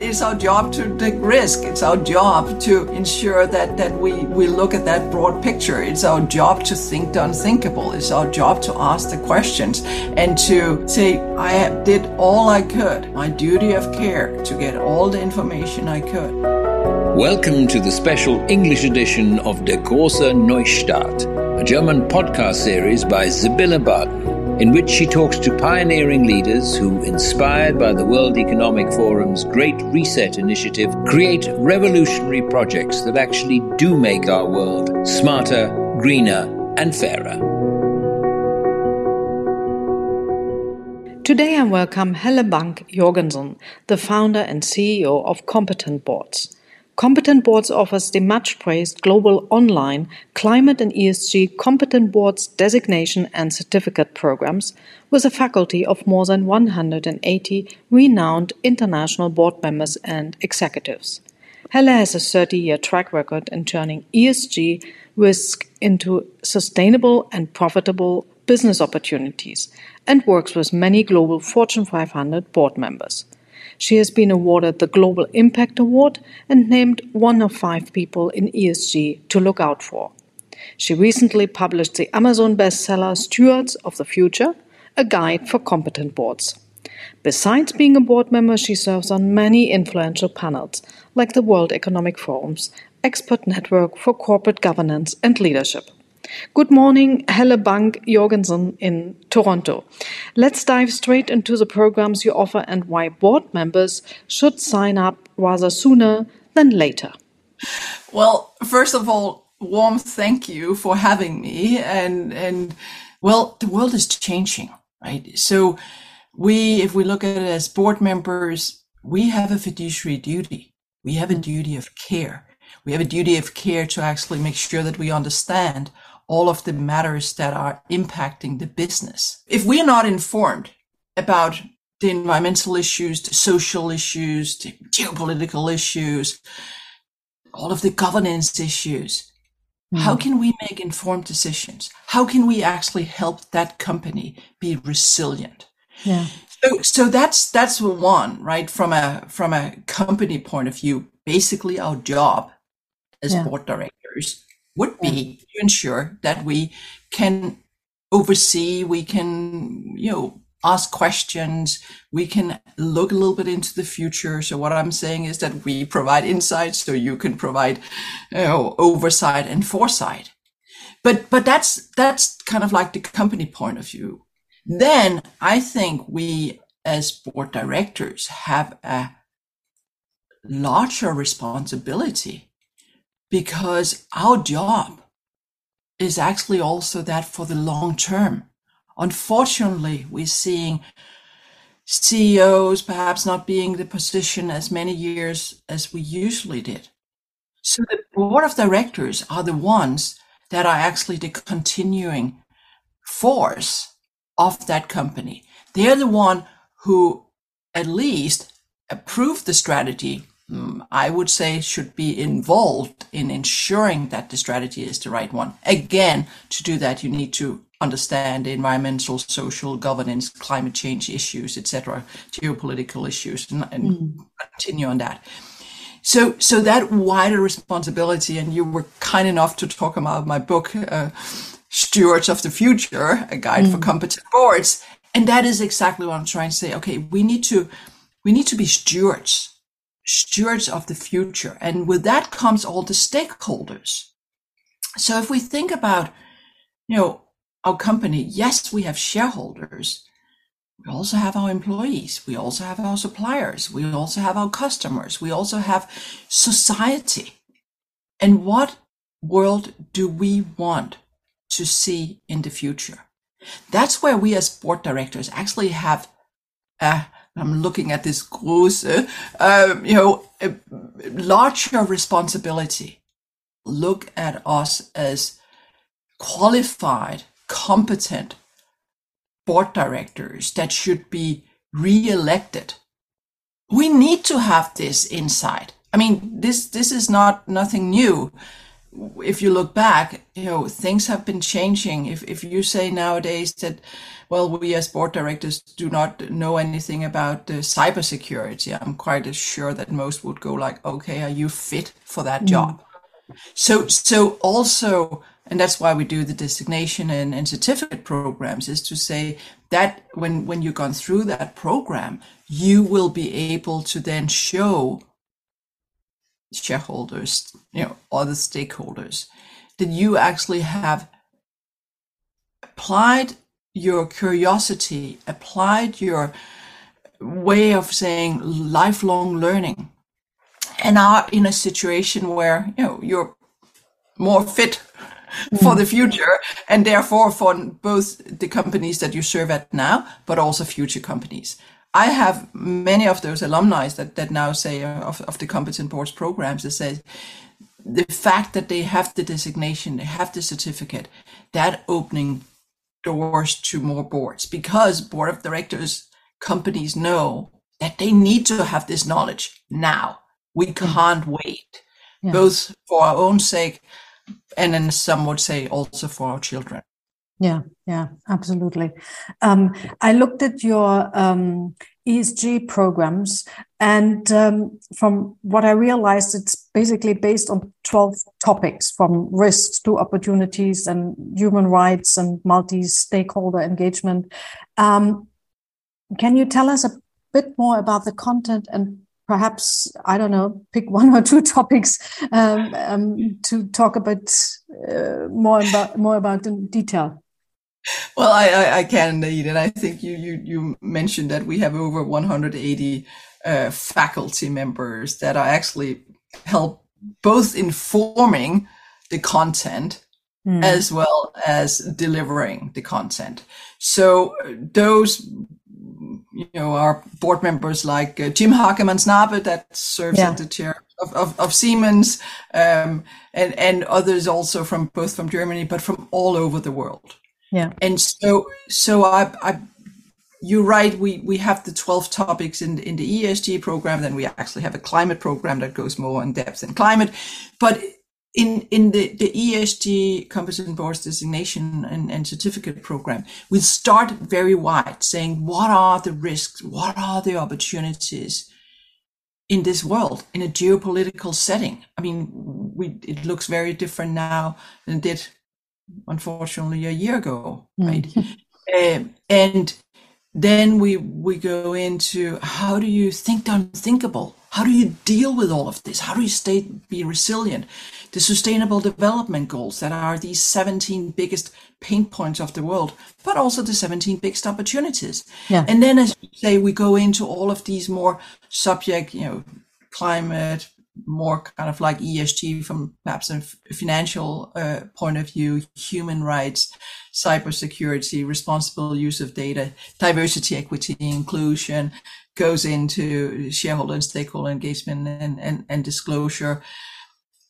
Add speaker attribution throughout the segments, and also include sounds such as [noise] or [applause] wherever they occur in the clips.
Speaker 1: It's our job to take risk. It's our job to ensure that, that we, we look at that broad picture. It's our job to think the unthinkable. It's our job to ask the questions and to say, I did all I could, my duty of care, to get all the information I could.
Speaker 2: Welcome to the special English edition of Der große Neustart, a German podcast series by Sibylle Barden in which she talks to pioneering leaders who, inspired by the World Economic Forum's Great Reset initiative, create revolutionary projects that actually do make our world smarter, greener, and fairer.
Speaker 3: Today I welcome Helle Bank Jorgensen, the founder and CEO of Competent Boards. Competent Boards offers the much praised global online climate and ESG Competent Boards designation and certificate programs with a faculty of more than 180 renowned international board members and executives. Helle has a 30 year track record in turning ESG risk into sustainable and profitable business opportunities and works with many global Fortune 500 board members. She has been awarded the Global Impact Award and named one of five people in ESG to look out for. She recently published the Amazon bestseller Stewards of the Future, a guide for competent boards. Besides being a board member, she serves on many influential panels, like the World Economic Forum's Expert Network for Corporate Governance and Leadership. Good morning, Helle Bank Jorgensen in Toronto. Let's dive straight into the programs you offer and why board members should sign up rather sooner than later.
Speaker 1: Well, first of all, warm thank you for having me. And, and well, the world is changing, right? So we, if we look at it as board members, we have a fiduciary duty. We have a duty of care. We have a duty of care to actually make sure that we understand all of the matters that are impacting the business. If we're not informed about the environmental issues, the social issues, the geopolitical issues, all of the governance issues, mm. how can we make informed decisions? How can we actually help that company be resilient?
Speaker 3: Yeah.
Speaker 1: So, so that's that's one right from a from a company point of view. Basically, our job as yeah. board directors would be to ensure that we can oversee, we can, you know, ask questions, we can look a little bit into the future. So what I'm saying is that we provide insights so you can provide, you know, oversight and foresight. But, but that's, that's kind of like the company point of view. Then I think we as board directors have a larger responsibility because our job is actually also that for the long term. Unfortunately, we're seeing CEOs perhaps not being the position as many years as we usually did. So the board of directors are the ones that are actually the continuing force of that company. They're the one who at least approve the strategy I would say should be involved in ensuring that the strategy is the right one. Again, to do that, you need to understand environmental, social, governance, climate change issues, etc., geopolitical issues, and, and mm. continue on that. So, so that wider responsibility, and you were kind enough to talk about my book, uh, Stewards of the Future, a guide mm. for competent boards, and that is exactly what I'm trying to say. Okay, we need to, we need to be stewards stewards of the future. And with that comes all the stakeholders. So if we think about, you know, our company, yes, we have shareholders. We also have our employees. We also have our suppliers. We also have our customers. We also have society. And what world do we want to see in the future? That's where we as board directors actually have a I'm looking at this große, um, you know, larger responsibility. Look at us as qualified, competent board directors that should be re-elected. We need to have this insight. I mean, this this is not nothing new. If you look back, you know, things have been changing. If, if you say nowadays that, well, we as board directors do not know anything about the cybersecurity, I'm quite sure that most would go like, okay, are you fit for that mm. job? So, so also, and that's why we do the designation and, and certificate programs is to say that when, when you've gone through that program, you will be able to then show shareholders, you know, other stakeholders, that you actually have applied your curiosity, applied your way of saying lifelong learning, and are in a situation where you know you're more fit [laughs] for the mm. future and therefore for both the companies that you serve at now but also future companies I have many of those alumni that, that now say uh, of, of the competent boards programs that say the fact that they have the designation, they have the certificate, that opening doors to more boards because board of directors companies know that they need to have this knowledge now. We can't wait, yeah. both for our own sake and then some would say also for our children.
Speaker 3: Yeah, yeah, absolutely. Um, I looked at your um, ESG programs, and um, from what I realized, it's basically based on 12 topics from risks to opportunities and human rights and multi stakeholder engagement. Um, can you tell us a bit more about the content and perhaps I don't know, pick [laughs] one or two topics um, um, to talk a bit uh, more about more about in detail.
Speaker 1: Well, I, I, I, can indeed, and I think you you you mentioned that we have over 180 uh, faculty members that are actually help both informing the content mm. as well as delivering the content. So those you know our board members like uh, Jim Hagemann Snabe that serves yeah. as the chair of, of, of Siemens um, and and others also from both from Germany but from all over the world.
Speaker 3: Yeah.
Speaker 1: And so, so I, I, you're right. We, we have the 12 topics in, in the ESG program. Then we actually have a climate program that goes more in depth in climate. But in, in the, the ESG competent boards designation and, and certificate program, we start very wide saying, what are the risks? What are the opportunities? in this world in a geopolitical setting i mean we it looks very different now than it did unfortunately a year ago, right? Mm. and then we we go into how do you think the unthinkable? How do you deal with all of this? How do you stay be resilient? The sustainable development goals that are these 17 biggest pain points of the world, but also the 17 biggest opportunities. Yeah. And then as you say, we go into all of these more subject, you know, climate, more kind of like ESG from perhaps a financial uh, point of view, human rights, cybersecurity, responsible use of data, diversity, equity, inclusion, goes into shareholder and stakeholder engagement and, and, and disclosure,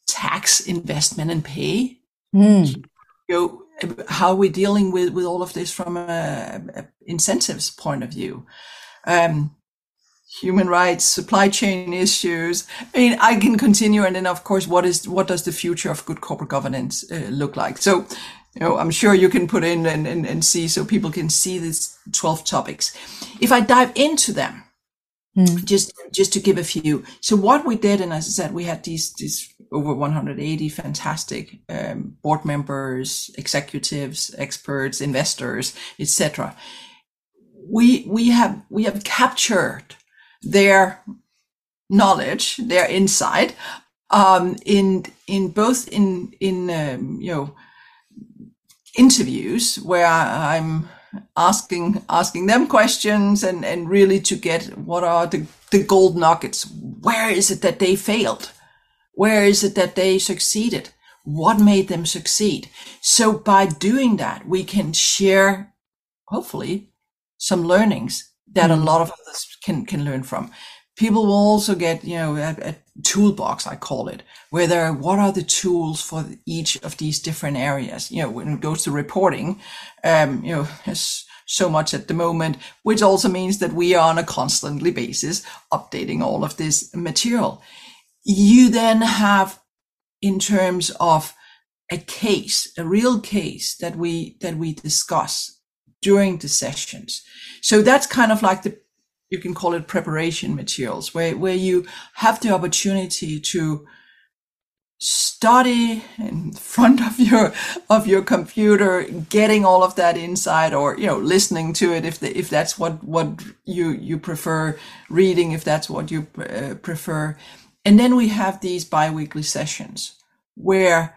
Speaker 1: tax, investment, and pay. Mm. Know, how are we dealing with, with all of this from a, a incentives point of view? Um, human rights, supply chain issues. I mean, I can continue. And then, of course, what is what does the future of good corporate governance uh, look like? So, you know, I'm sure you can put in and, and, and see so people can see these 12 topics. If I dive into them, mm. just just to give a few. So what we did, and as I said, we had these these over 180 fantastic um, board members, executives, experts, investors, etc. We we have we have captured their knowledge, their insight, um, in in both in in um, you know interviews where I'm asking asking them questions and and really to get what are the the gold nuggets. Where is it that they failed? Where is it that they succeeded? What made them succeed? So by doing that, we can share, hopefully, some learnings that mm. a lot of others can can learn from. People will also get you know a, a toolbox I call it, where there are, what are the tools for each of these different areas. You know when it goes to reporting, um, you know. so much at the moment, which also means that we are on a constantly basis updating all of this material. You then have in terms of a case, a real case that we that we discuss during the sessions. So that's kind of like the you can call it preparation materials where where you have the opportunity to study in front of your of your computer getting all of that inside or you know listening to it if the, if that's what what you you prefer reading if that's what you uh, prefer and then we have these biweekly sessions where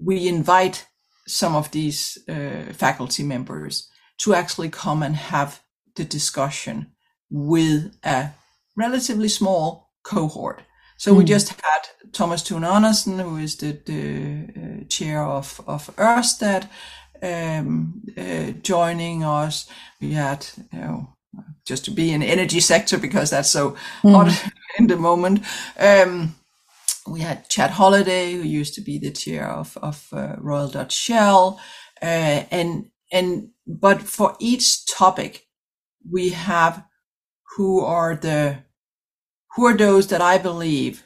Speaker 1: we invite some of these uh, faculty members to actually come and have the discussion with a relatively small cohort so mm. we hmm. just had Thomas Thune Andersen, who is the, the uh, chair of, of Ørsted, um, uh, joining us. We had, you know, just to be in the energy sector because that's so mm. hot [laughs] in the moment. Um, we had Chad Holliday, who used to be the chair of, of uh, Royal Dutch Shell. Uh, and, and, but for each topic, we have who are the who are those that I believe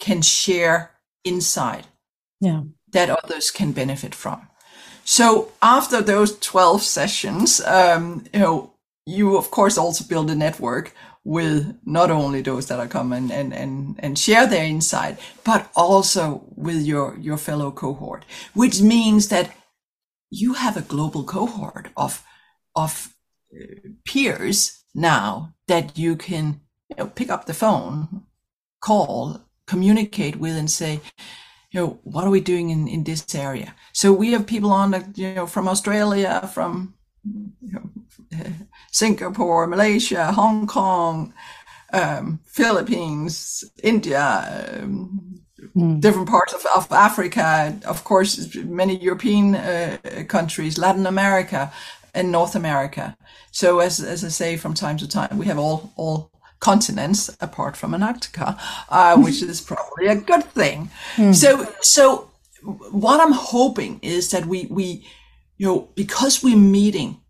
Speaker 1: can share insight
Speaker 3: yeah.
Speaker 1: that others can benefit from. So after those 12 sessions, um, you know, you of course also build a network with not only those that are come and, and, and, and share their insight, but also with your, your fellow cohort, which means that you have a global cohort of, of uh, peers now that you can you know, pick up the phone, call, communicate with, and say, you know, what are we doing in, in this area? So we have people on, the, you know, from Australia, from you know, [laughs] Singapore, Malaysia, Hong Kong, um, Philippines, India, um, mm. different parts of, of Africa, of course, many European uh, countries, Latin America, and North America. So as, as I say from time to time, we have all, all continents apart from Antarctica, uh, which is probably a good thing. Mm. So, so what I'm hoping is that we, we, you know, because we're meeting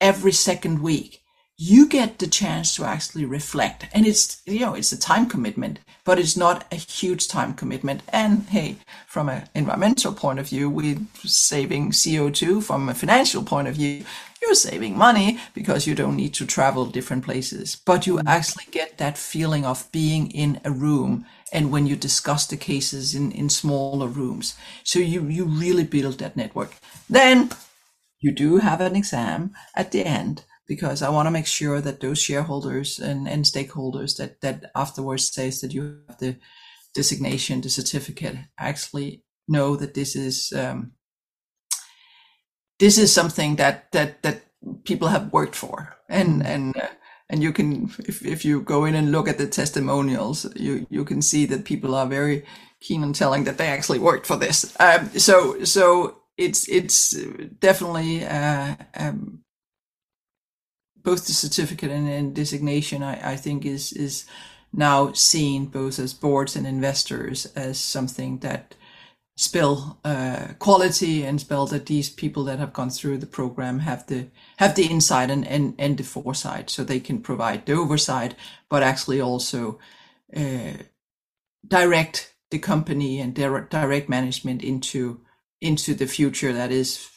Speaker 1: every second week, you get the chance to actually reflect. And it's, you know, it's a time commitment, but it's not a huge time commitment. And hey, from an environmental point of view, we're saving CO2. From a financial point of view, you're saving money because you don't need to travel different places, but you mm-hmm. actually get that feeling of being in a room and when you discuss the cases in, in smaller rooms. So you, you really build that network. Then you do have an exam at the end because I want to make sure that those shareholders and, and stakeholders that, that afterwards says that you have the designation, the certificate, actually know that this is um, this is something that that that people have worked for, and and uh, and you can if if you go in and look at the testimonials, you you can see that people are very keen on telling that they actually worked for this. Um, so so it's it's definitely uh, um, both the certificate and, and designation, I, I think, is is now seen both as boards and investors as something that spell uh, quality and spell that these people that have gone through the program have the have the insight and, and, and the foresight so they can provide the oversight but actually also uh, direct the company and direct management into into the future that is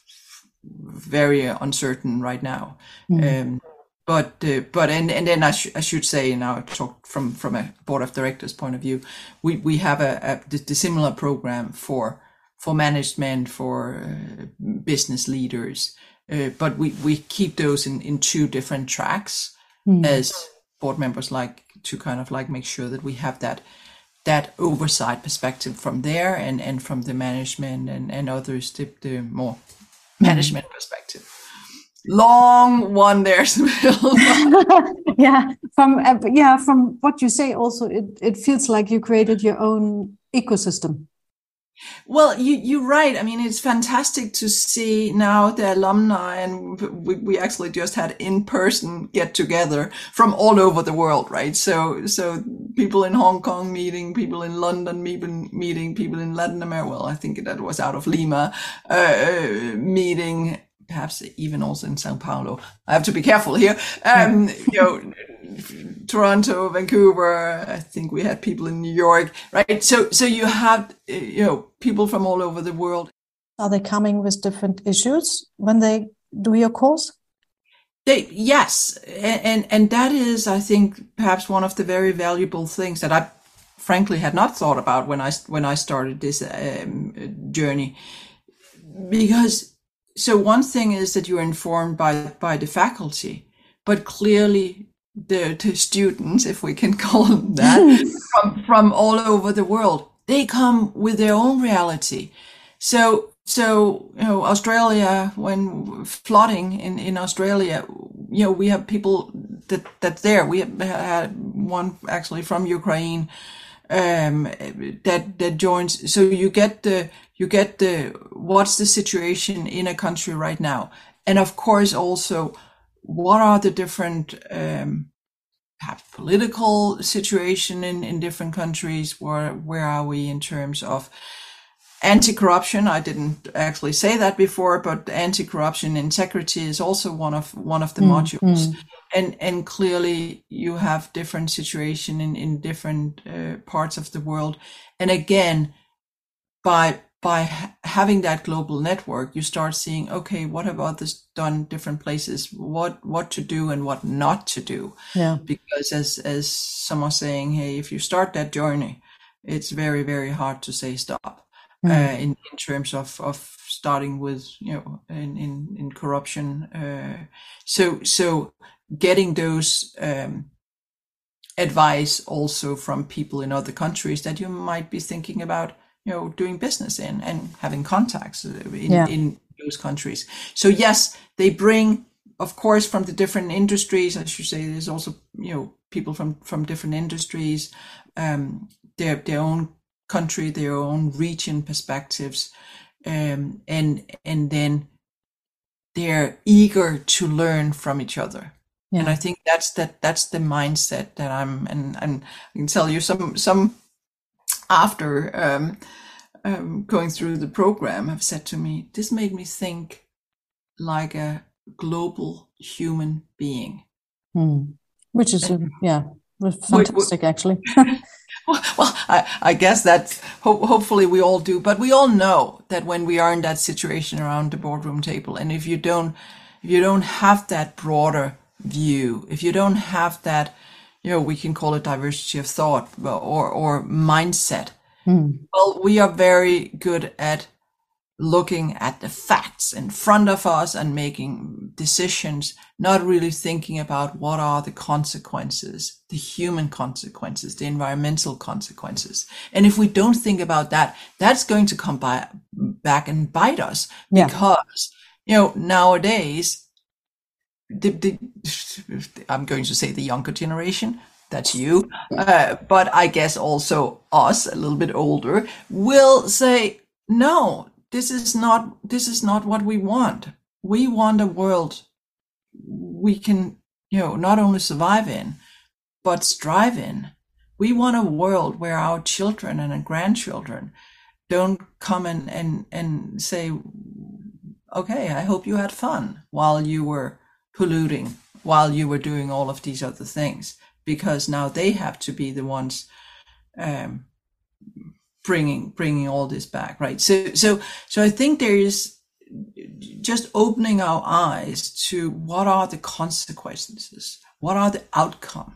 Speaker 1: very uncertain right now mm. um, but uh, but and and then I, sh- I should say now talk from from a board of directors point of view we we have a, a similar program for for management for uh, business leaders uh, but we we keep those in in two different tracks mm. as board members like to kind of like make sure that we have that that oversight perspective from there and and from the management and and others the, the more hmm. management mm. perspective long one there [laughs] [laughs]
Speaker 3: yeah from uh, yeah from what you say also it, it feels like you created your own ecosystem
Speaker 1: well, you, you're right. I mean, it's fantastic to see now the alumni, and we, we actually just had in person get together from all over the world, right? So, so people in Hong Kong meeting, people in London meeting, meeting people in Latin America. Well, I think that was out of Lima, uh, meeting perhaps even also in Sao Paulo. I have to be careful here. Um, [laughs] you know, Toronto, Vancouver. I think we had people in New York, right? So, so you have you know people from all over the world.
Speaker 3: Are they coming with different issues when they do your course?
Speaker 1: They, yes, and, and, and that is, I think, perhaps one of the very valuable things that I, frankly, had not thought about when I when I started this um, journey, because so one thing is that you're informed by by the faculty, but clearly the, the students, if we can [laughs] call them that, [laughs] from from all over the world, they come with their own reality. So so, you know, Australia, when flooding in, in Australia, you know, we have people that, that's there. We had one actually from Ukraine, um, that, that joins. So you get the, you get the, what's the situation in a country right now? And of course, also, what are the different, um, political situation in, in different countries? Where, where are we in terms of, anti-corruption i didn't actually say that before but anti-corruption integrity is also one of one of the mm, modules mm. and and clearly you have different situation in in different uh, parts of the world and again by by having that global network you start seeing okay what have others done different places what what to do and what not to do
Speaker 3: yeah
Speaker 1: because as as someone saying hey if you start that journey it's very very hard to say stop mm. uh, in, in terms of, of starting with you know in in, in corruption. Uh, so so getting those um, advice also from people in other countries that you might be thinking about you know doing business in and having contacts uh, in, yeah. in those countries. So yes, they bring of course from the different industries as you say there's also you know people from from different industries um their their own country, their own region perspectives, um, and and then they're eager to learn from each other. Yeah. And I think that's that that's the mindset that I'm and and I can tell you some some after um, um, going through the program have said to me, this made me think like a global human being.
Speaker 3: Hmm. Which is, yeah, fantastic, actually. [laughs] [laughs]
Speaker 1: well, I, I, guess that ho- hopefully we all do, but we all know that when we are in that situation around the boardroom table, and if you don't, if you don't have that broader view, if you don't have that, you know, we can call it diversity of thought or or mindset. Mm. Well, we are very good at looking at the facts in front of us and making decisions, not really thinking about what are the consequences, the human consequences, the environmental consequences. And if we don't think about that, that's going to come by, back and bite us yeah. because, you know, nowadays, the, the, I'm going to say the younger generation, that's you, uh, but I guess also us, a little bit older, will say, no, this is not this is not what we want. We want a world we can you know not only survive in but strive in. We want a world where our children and our grandchildren don't come and and, and say okay i hope you had fun while you were polluting while you were doing all of these other things because now they have to be the ones um, bringing bringing all this back right so so so i think there is just opening our eyes to what are the consequences what are the outcome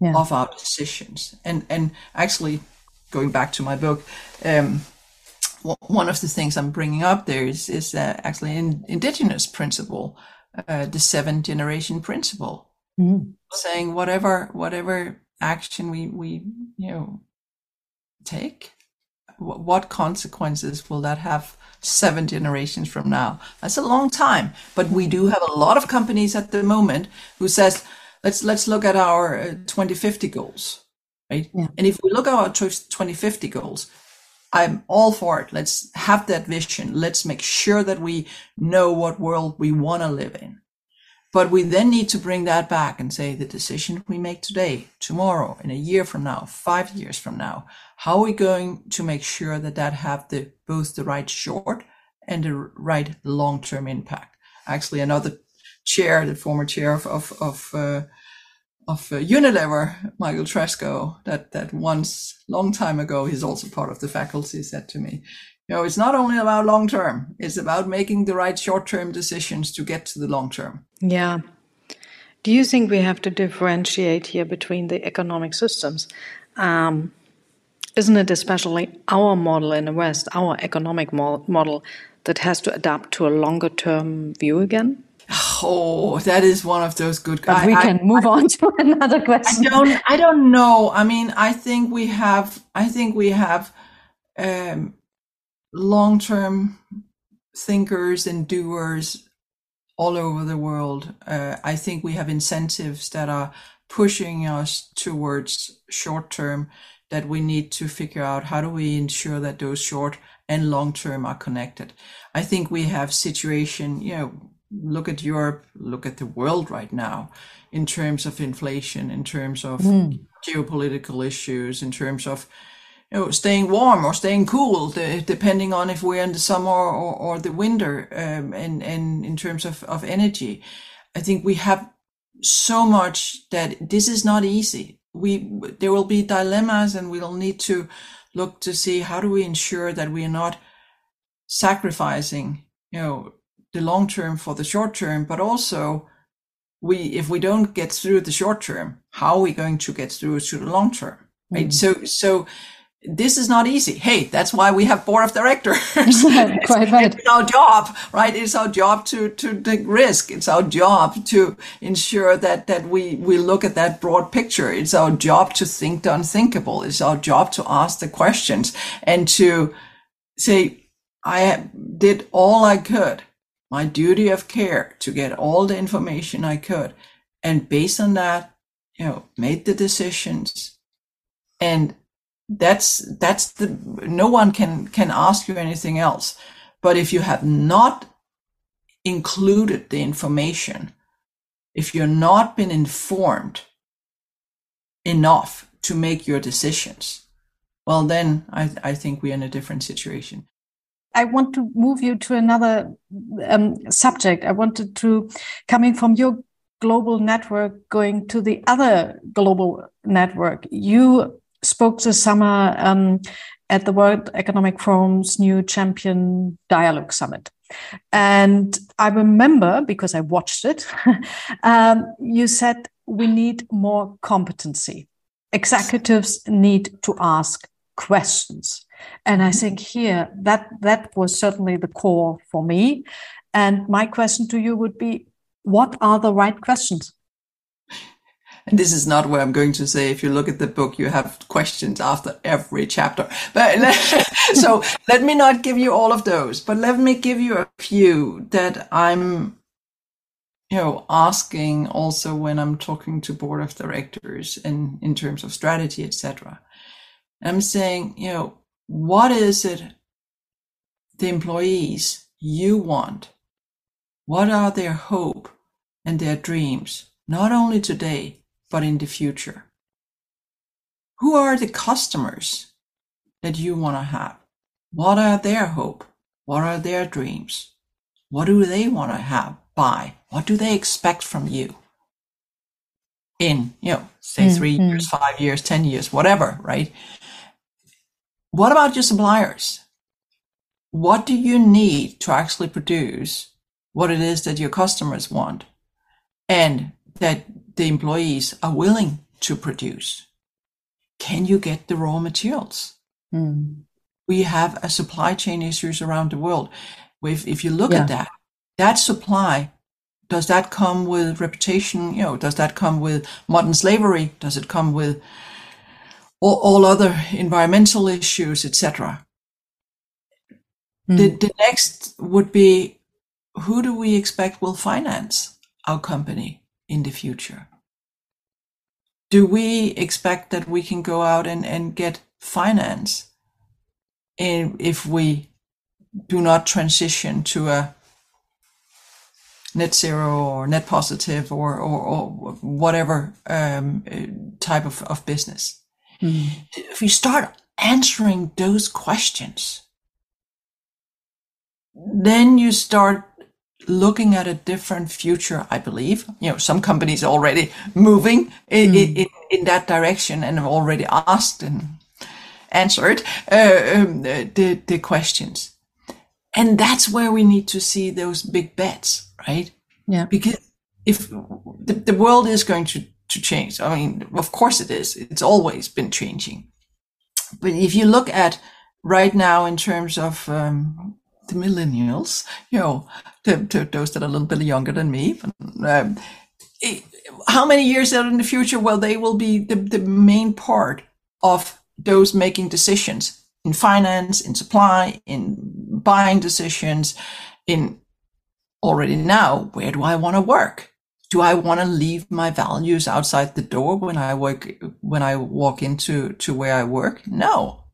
Speaker 1: yeah. of our decisions and and actually going back to my book um, one of the things i'm bringing up there is is uh, actually an indigenous principle uh, the seven generation principle mm. saying whatever whatever action we we you know take? What consequences will that have seven generations from now? That's a long time, but we do have a lot of companies at the moment who says, let's let's look at our uh, 2050 goals, right? Yeah. And if we look at our 2050 goals, I'm all for it. Let's have that vision. Let's make sure that we know what world we want to live in. But we then need to bring that back and say the decision we make today, tomorrow, in a year from now, five years from now, how are we going to make sure that that have the both the right short and the right long-term impact? Actually, another chair, the former chair of of of, uh, of uh, Unilever, Michael Treschow, that that once long time ago, he's also part of the faculty, said to me, you know, it's not only about long term; it's about making the right short term decisions to get to the long term.
Speaker 3: Yeah. Do you think we have to differentiate here between the economic systems? Um, isn't it especially our model in the West, our economic model, that has to adapt to a longer term view again?
Speaker 1: Oh, that is one of those good.
Speaker 3: But I, we can I, move I, on to [laughs] another question.
Speaker 1: I don't. I don't know. I mean, I think we have. I think we have um, long-term thinkers and doers all over the world. Uh, I think we have incentives that are pushing us towards short-term. That we need to figure out how do we ensure that those short and long-term are connected. I think we have situation. You know look at Europe, look at the world right now in terms of inflation, in terms of mm. geopolitical issues, in terms of you know, staying warm or staying cool, depending on if we're in the summer or, or the winter, um, and, and in terms of, of energy. I think we have so much that this is not easy. We, there will be dilemmas and we'll need to look to see how do we ensure that we are not sacrificing, you know, the long term for the short term, but also we if we don't get through the short term, how are we going to get through to the long term? Right. Mm. So so this is not easy. Hey, that's why we have board of directors. [laughs]
Speaker 3: Quite [laughs] right.
Speaker 1: It's our job, right? It's our job to to take risk. It's our job to ensure that that we we look at that broad picture. It's our job to think the unthinkable. It's our job to ask the questions and to say, I did all I could my duty of care to get all the information I could. And based on that, you know, made the decisions. And that's, that's the, no one can, can ask you anything else. But if you have not included the information, if you're not been informed enough to make your decisions, well, then I, I think we're in a different situation.
Speaker 3: I want to move you to another um, subject. I wanted to, coming from your global network, going to the other global network. You spoke this summer um, at the World Economic Forum's new Champion Dialogue Summit. And I remember, because I watched it, [laughs] um, you said we need more competency. Executives need to ask questions. And I think here that that was certainly the core for me. And my question to you would be, what are the right questions?
Speaker 1: And this is not where I'm going to say, if you look at the book, you have questions after every chapter. But [laughs] so let me not give you all of those, but let me give you a few that I'm, you know, asking also when I'm talking to board of directors and in terms of strategy, etc. I'm saying, you know, what is it the employees you want? What are their hope and their dreams, not only today, but in the future? Who are the customers that you want to have? What are their hope? What are their dreams? What do they want to have buy? What do they expect from you? In, you know, say mm-hmm. three years, five years, 10 years, whatever, right? What about your suppliers? What do you need to actually produce what it is that your customers want and that the employees are willing to produce? Can you get the raw materials? Mm. We have a supply chain issues around the world. If, if you look yeah. at that, that supply, does that come with reputation? You know, does that come with modern slavery? Does it come with all, all other environmental issues, etc. Mm. The, the next would be who do we expect will finance our company in the future? Do we expect that we can go out and, and get finance in, if we do not transition to a net zero or net positive or, or, or whatever um, type of, of business? Mm. If you start answering those questions, then you start looking at a different future, I believe. You know, some companies are already moving in, mm. in, in, that direction and have already asked and answered uh, um, the, the questions. And that's where we need to see those big bets, right?
Speaker 3: Yeah.
Speaker 1: Because if the, the world is going to, to change, I mean, of course it is. It's always been changing. But if you look at right now in terms of um, the millennials, you know, to, to, those that are a little bit younger than me, um, it, how many years out in the future? Well, they will be the, the main part of those making decisions in finance, in supply, in buying decisions, in already now, where do I want to work? Do I want to leave my values outside the door when I work, when I walk into to where I work? No,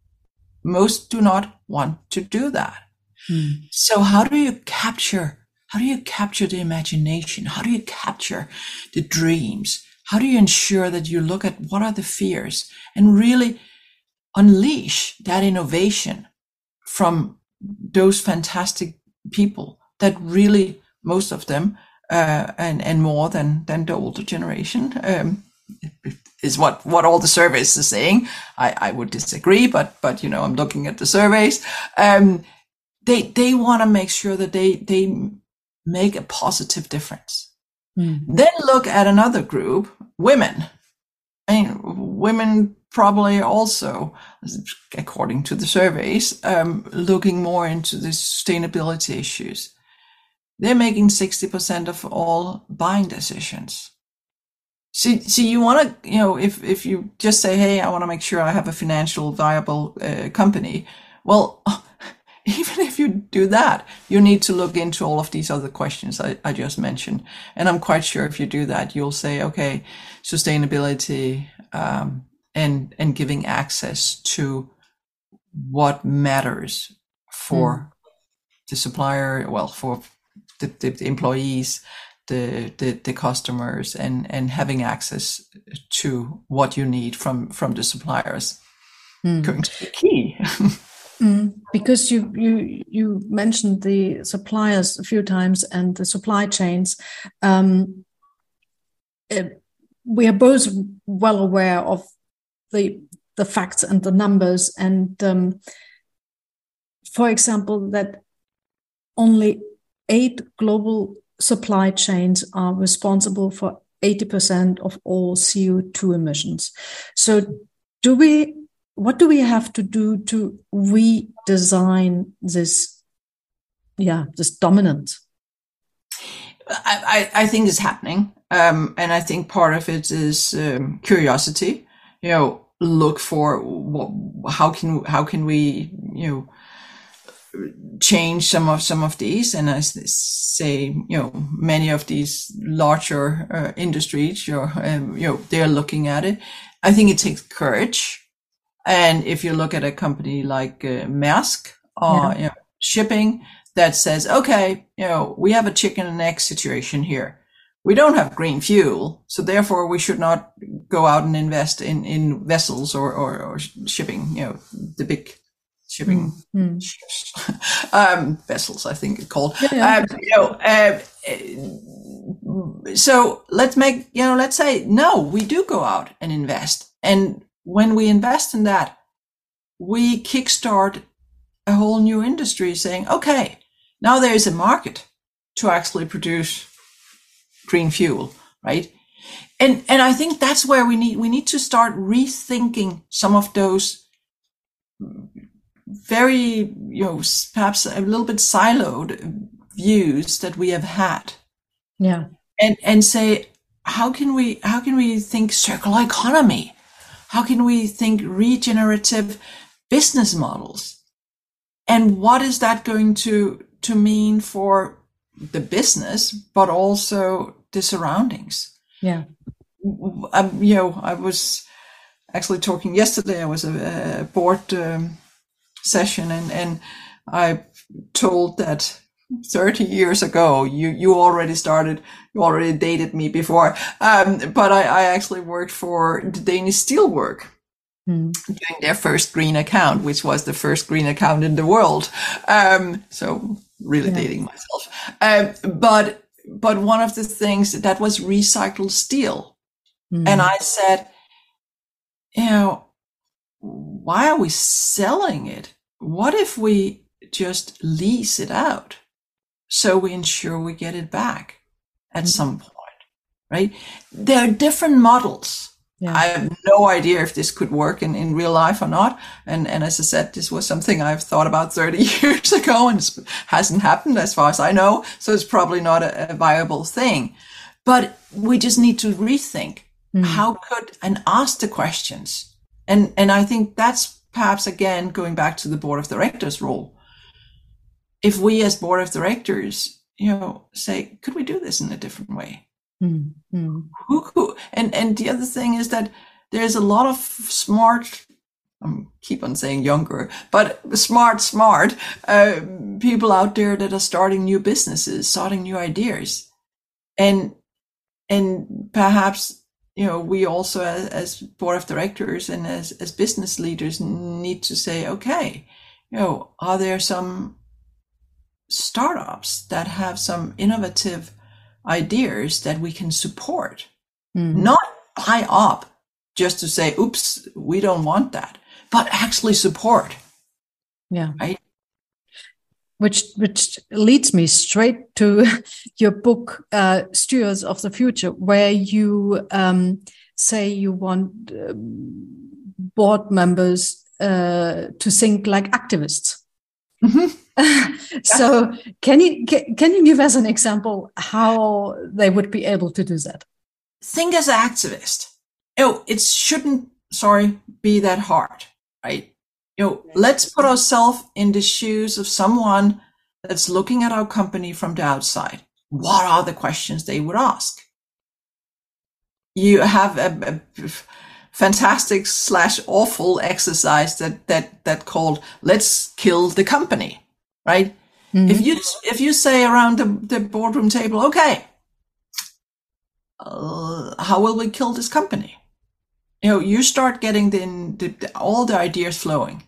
Speaker 1: most do not want to do that. Hmm. So how do you capture, how do you capture the imagination? How do you capture the dreams? How do you ensure that you look at what are the fears and really unleash that innovation from those fantastic people that really most of them uh, and and more than than the older generation um, is what what all the surveys are saying. I, I would disagree, but but you know I'm looking at the surveys. Um, they they want to make sure that they they make a positive difference. Mm. Then look at another group, women. I mean, women probably also, according to the surveys, um, looking more into the sustainability issues. They're making 60% of all buying decisions. See, see, you want to, you know, if, if you just say, Hey, I want to make sure I have a financial viable uh, company. Well, [laughs] even if you do that, you need to look into all of these other questions I, I just mentioned. And I'm quite sure if you do that, you'll say, okay, sustainability, um, and and giving access to what matters for mm. the supplier well for the, the, the, employees the, the the customers and and having access to what you need from from the suppliers. Mm. going to be key.
Speaker 3: Mm, because you you you mentioned the suppliers a few times and the supply chains um, it, we are both well aware of the the facts and the numbers and um, for example that only eight global supply chains are responsible for 80% of all CO2 emissions. So do we what do we have to do to redesign this yeah this dominant
Speaker 1: I, I, I think it's happening um, and I think part of it is um, curiosity you know look for what, how can how can we you know change some of some of these. And as I say you know many of these larger uh, industries you know, um, you know they're looking at it. I think it takes courage. And if you look at a company like uh, Maersk or yeah. you know, shipping that says okay you know we have a chicken and egg situation here. We don't have green fuel, so therefore we should not go out and invest in, in vessels or, or, or shipping, you know, the big shipping mm. ships, [laughs] um, vessels, I think it's called. Yeah. Um, you know, uh, so let's make, you know, let's say, no, we do go out and invest. And when we invest in that, we kickstart a whole new industry saying, okay, now there is a market to actually produce green fuel, right? And and I think that's where we need we need to start rethinking some of those very you know perhaps a little bit siloed views that we have had.
Speaker 3: Yeah.
Speaker 1: And and say how can we how can we think circular economy? How can we think regenerative business models? And what is that going to to mean for the business, but also the surroundings.
Speaker 3: Yeah.
Speaker 1: Um, you know, I was actually talking yesterday. I was a, a board um, session, and and I told that 30 years ago you you already started you already dated me before um, but I, I actually worked for the danish steelwork mm. doing their first green account which was the first green account in the world um, so really yeah. dating myself. Um, but but one of the things that was recycled steel, mm. and I said, you know, why are we selling it? What if we just lease it out so we ensure we get it back at mm. some point, right? There are different models yeah. I have no idea if this could work in, in real life or not. And, and as I said, this was something I've thought about [laughs] 30 years ago and it hasn't happened as far as I know. So it's probably not a, a viable thing, but we just need to rethink mm. how could and ask the questions. And, and I think that's perhaps again, going back to the board of directors role. If we as board of directors, you know, say, could we do this in a different way? Mm-hmm. Who, who, and and the other thing is that there's a lot of smart I keep on saying younger, but smart, smart uh, people out there that are starting new businesses, starting new ideas, and and perhaps you know we also as, as board of directors and as as business leaders need to say, okay, you know, are there some startups that have some innovative ideas that we can support, mm. not buy up just to say, oops, we don't want that, but actually support.
Speaker 3: Yeah. Right. Which, which leads me straight to [laughs] your book, uh, Stewards of the Future, where you um, say you want uh, board members uh, to think like activists. Mm -hmm. [laughs] so can you can you give us an example how they would be able to do that
Speaker 1: think as an activist oh it shouldn't sorry be that hard right you know let's put ourselves in the shoes of someone that's looking at our company from the outside what are the questions they would ask you have a, a fantastic slash awful exercise that that that called let's kill the company right? Mm-hmm. If you if you say around the, the boardroom table, okay, uh, how will we kill this company? You know, you start getting the, the, the all the ideas flowing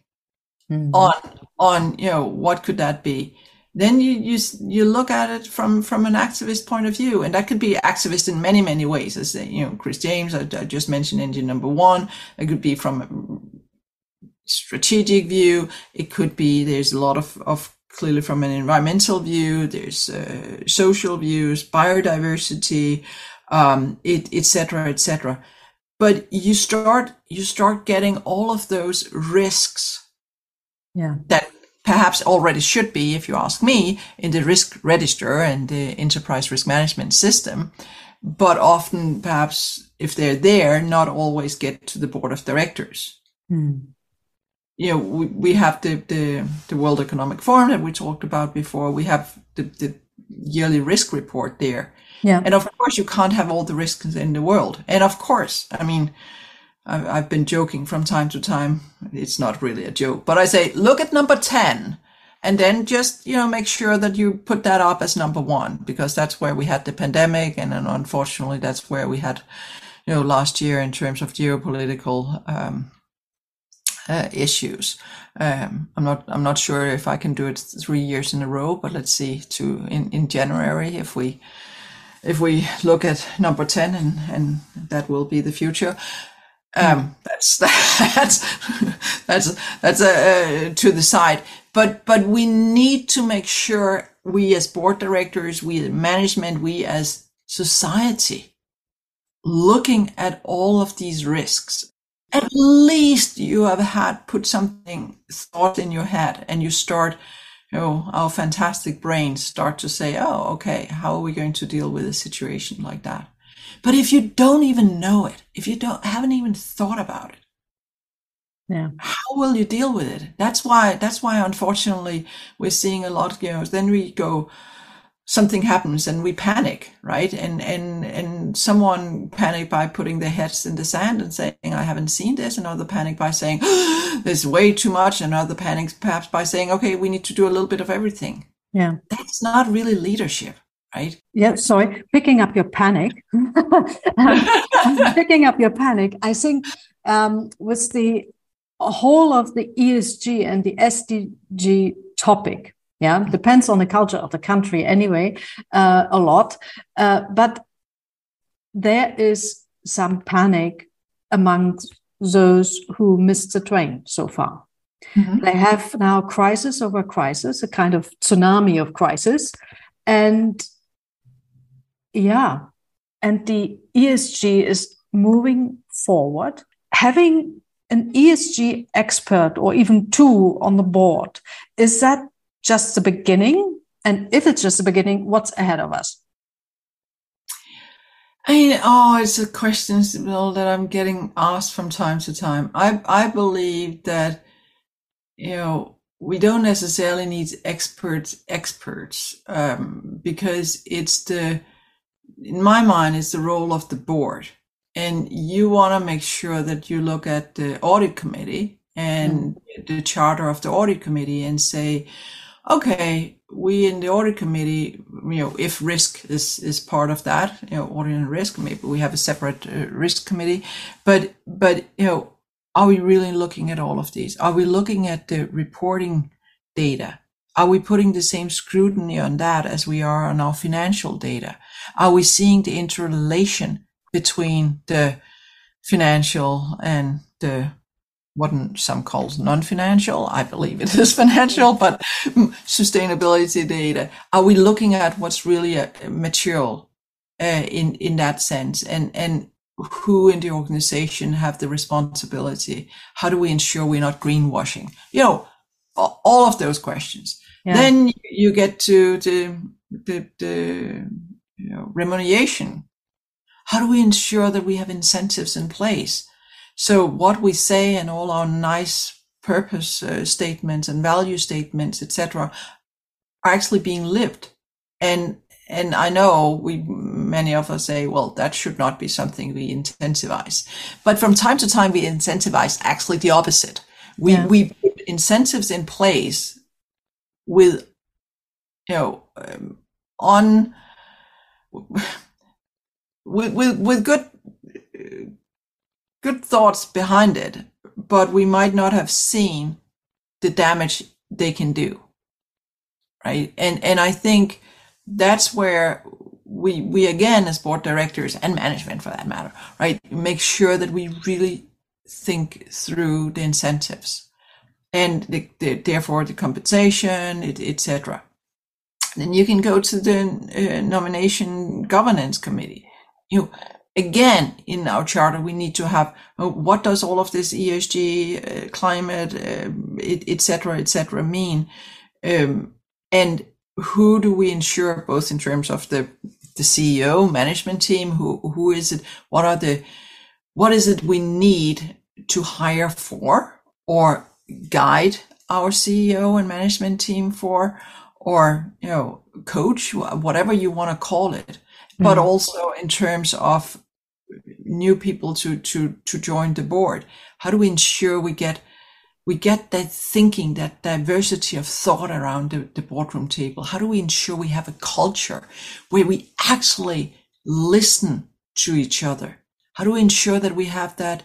Speaker 1: mm-hmm. on on you know what could that be. Then you you you look at it from from an activist point of view, and that could be activist in many many ways. As you know, Chris James, I, I just mentioned engine number one. It could be from a strategic view. It could be there's a lot of of clearly from an environmental view, there's uh, social views, biodiversity, um, it, et cetera, et cetera. But you start, you start getting all of those risks
Speaker 3: yeah.
Speaker 1: that perhaps already should be, if you ask me, in the risk register and the enterprise risk management system. But often, perhaps if they're there, not always get to the board of directors. Mm you know, we, we have the, the, the World Economic Forum that we talked about before. We have the, the yearly risk report there.
Speaker 3: Yeah.
Speaker 1: And of course, you can't have all the risks in the world. And of course, I mean, I've been joking from time to time. It's not really a joke, but I say, look at number 10 and then just, you know, make sure that you put that up as number one because that's where we had the pandemic. And then unfortunately, that's where we had, you know, last year in terms of geopolitical, um, uh, issues. Um, I'm not I'm not sure if I can do it three years in a row, but let's see. To in in January, if we if we look at number ten, and and that will be the future. Um, that's [laughs] that's that's that's a, uh, to the side. But but we need to make sure we as board directors, we as management, we as society, looking at all of these risks at least you have had put something thought in your head and you start you know our fantastic brains start to say oh okay how are we going to deal with a situation like that? But if you don't even know it if you don't haven't even thought about it
Speaker 3: yeah.
Speaker 1: how will you deal with it? That's why that's why unfortunately we're seeing a lot you know then we go something happens and we panic right? And and and someone panic by putting their heads in the sand and saying i haven't seen this. Another panic by saying oh, [gasps] there's way too much. Another panic perhaps by saying okay we need to do a little bit of everything.
Speaker 3: Yeah.
Speaker 1: That's not really leadership right?
Speaker 3: Yeah sorry. Picking up your panic. [laughs] Picking up your panic i think um, with the whole of the esg and the sdg topic Yeah, depends on the culture of the country anyway, uh, a lot. Uh, but there is some panic among those who missed the train so far. Mm-hmm. They have now crisis over crisis, a kind of tsunami of crisis. And yeah, and the ESG is moving forward. Having an ESG expert or even two on the board, is that just the beginning? And if it's just the beginning, what's ahead of us?
Speaker 1: I mean, oh, it's a question that I'm getting asked from time to time. I I believe that you know we don't necessarily need experts experts um, because it's the in my mind it's the role of the board and you want to make sure that you look at the audit committee and mm. the charter of the audit committee and say okay we in the audit committee you know if risk is is part of that you know audit and risk maybe we have a separate uh, risk committee. But but you know are we really looking at all of these? Are we looking at the reporting data? Are we putting the same scrutiny on that as we are on our financial data? Are we seeing the interrelation between the financial and the what some calls non-financial. I believe it is [laughs] financial, but sustainability data. Are we looking at what's really a, uh, material uh, in in that sense, and and who in the organization have the responsibility? How do we ensure we're not greenwashing? You know, all of those questions. Yeah. Then you get to the the, the you know, remuneration. How do we ensure that we have incentives in place? So what we say and all our nice purpose uh, statements and value statements, etc., are actually being lived. And and I know we many of us say, well, that should not be something we incentivize. But from time to time, we incentivize actually the opposite. We yeah. we put incentives in place with you know um, on with with with good good thoughts behind it, but we might not have seen the damage they can do. Right. And, and I think that's where we, we again, as board directors and management for that matter, right, make sure that we really think through the incentives and the, the, therefore the compensation, etc. Then you can go to the uh, nomination governance committee. You know, again in our charter we need to have uh, what does all of this esg uh, climate etc uh, etc et mean? Um, and who do we ensure both in terms of the the ceo management team who who is it what are the what is it we need to hire for or guide our ceo and management team for or you know coach whatever you want to call it but mm-hmm. also in terms of new people to to to join the board. How do we ensure we get we get that thinking that diversity of thought around the, the boardroom table? How do we ensure we have a culture where we actually listen to each other? How do we ensure that we have that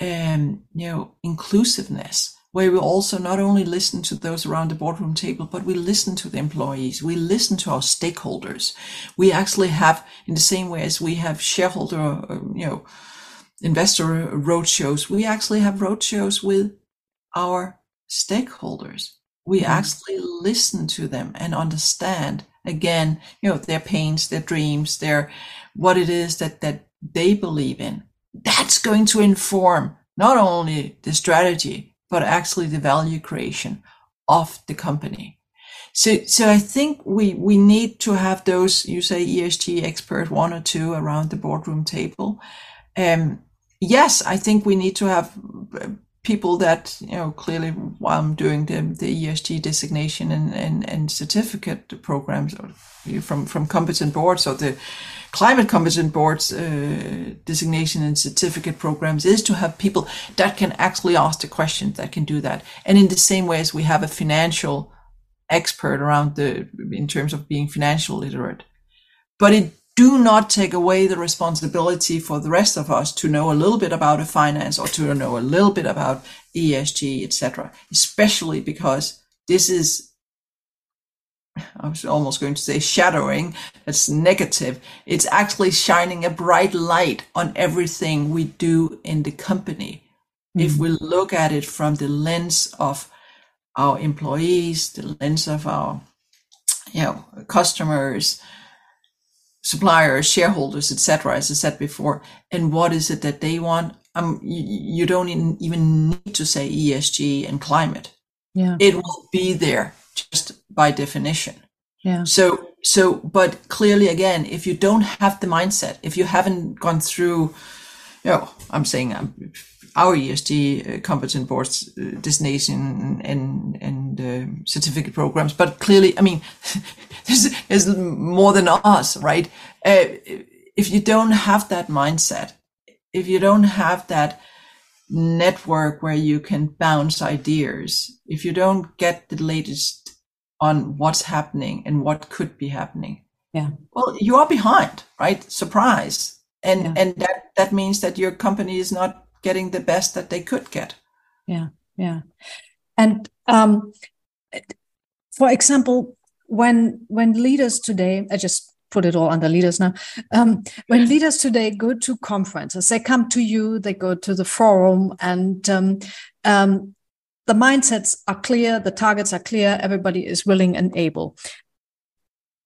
Speaker 1: um, you know inclusiveness where we also not only listen to those around the boardroom table, but we listen to the employees, we listen to our stakeholders. We actually have, in the same way as we have shareholder, uh, you know, investor roadshows, we actually have roadshows with our stakeholders. We mm-hmm. actually listen to them and understand again, you know, their pains, their dreams, their what it is that that they believe in. That's going to inform not only the strategy, but actually the value creation of the company. So, so I think we, we need to have those, you say ESG expert one or two around the boardroom table. Um, yes, I think we need to have people that, you know, clearly while I'm doing the, the ESG designation and, and, and certificate programs from, from competent boards or the, climate competent boards uh, designation and certificate programs is to have people that can actually ask the questions that can do that. And in the same way as we have a financial expert around the in terms of being financial literate. But it do not take away the responsibility for the rest of us to know a little bit about a finance or to know a little bit about ESG, etc. Especially because this is I was almost going to say shadowing, that's negative. It's actually shining a bright light on everything we do in the company. Mm-hmm. If we look at it from the lens of our employees, the lens of our you know customers, suppliers, shareholders, etc., as I said before, and what is it that they want? Um, you, you don't even need to say ESG and climate.
Speaker 3: Yeah.
Speaker 1: It will be there just by definition.
Speaker 3: Yeah.
Speaker 1: So, so, but clearly again, if you don't have the mindset, if you haven't gone through, you know, I'm saying um, our ESG uh, competent boards uh, designation and, and uh, certificate programs, but clearly, I mean, [laughs] there's, there's more than us, right? Uh, if you don't have that mindset, if you don't have that network where you can bounce ideas, if you don't get the latest on what's happening and what could be happening,
Speaker 3: yeah,
Speaker 1: well, you are behind, right? Surprise, and yeah. and that that means that your company is not getting the best that they could get.
Speaker 3: Yeah, yeah, and um, for example, when when leaders today, I just put it all under leaders now. Um, when leaders today go to conferences, they come to you, they go to the forum, and um, um, the mindsets are clear, the targets are clear, everybody is willing and able.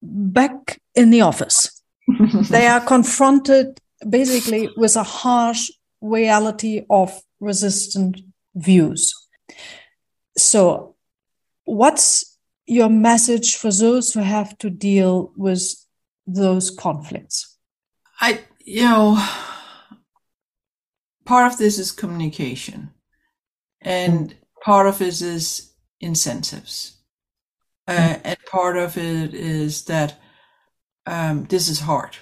Speaker 3: Back in the office, [laughs] they are confronted basically with a harsh reality of resistant views. So, what's your message for those who have to deal with those conflicts?
Speaker 1: I, you know, part of this is communication, and part of it is incentives, uh, mm. and part of it is that um, this is hard.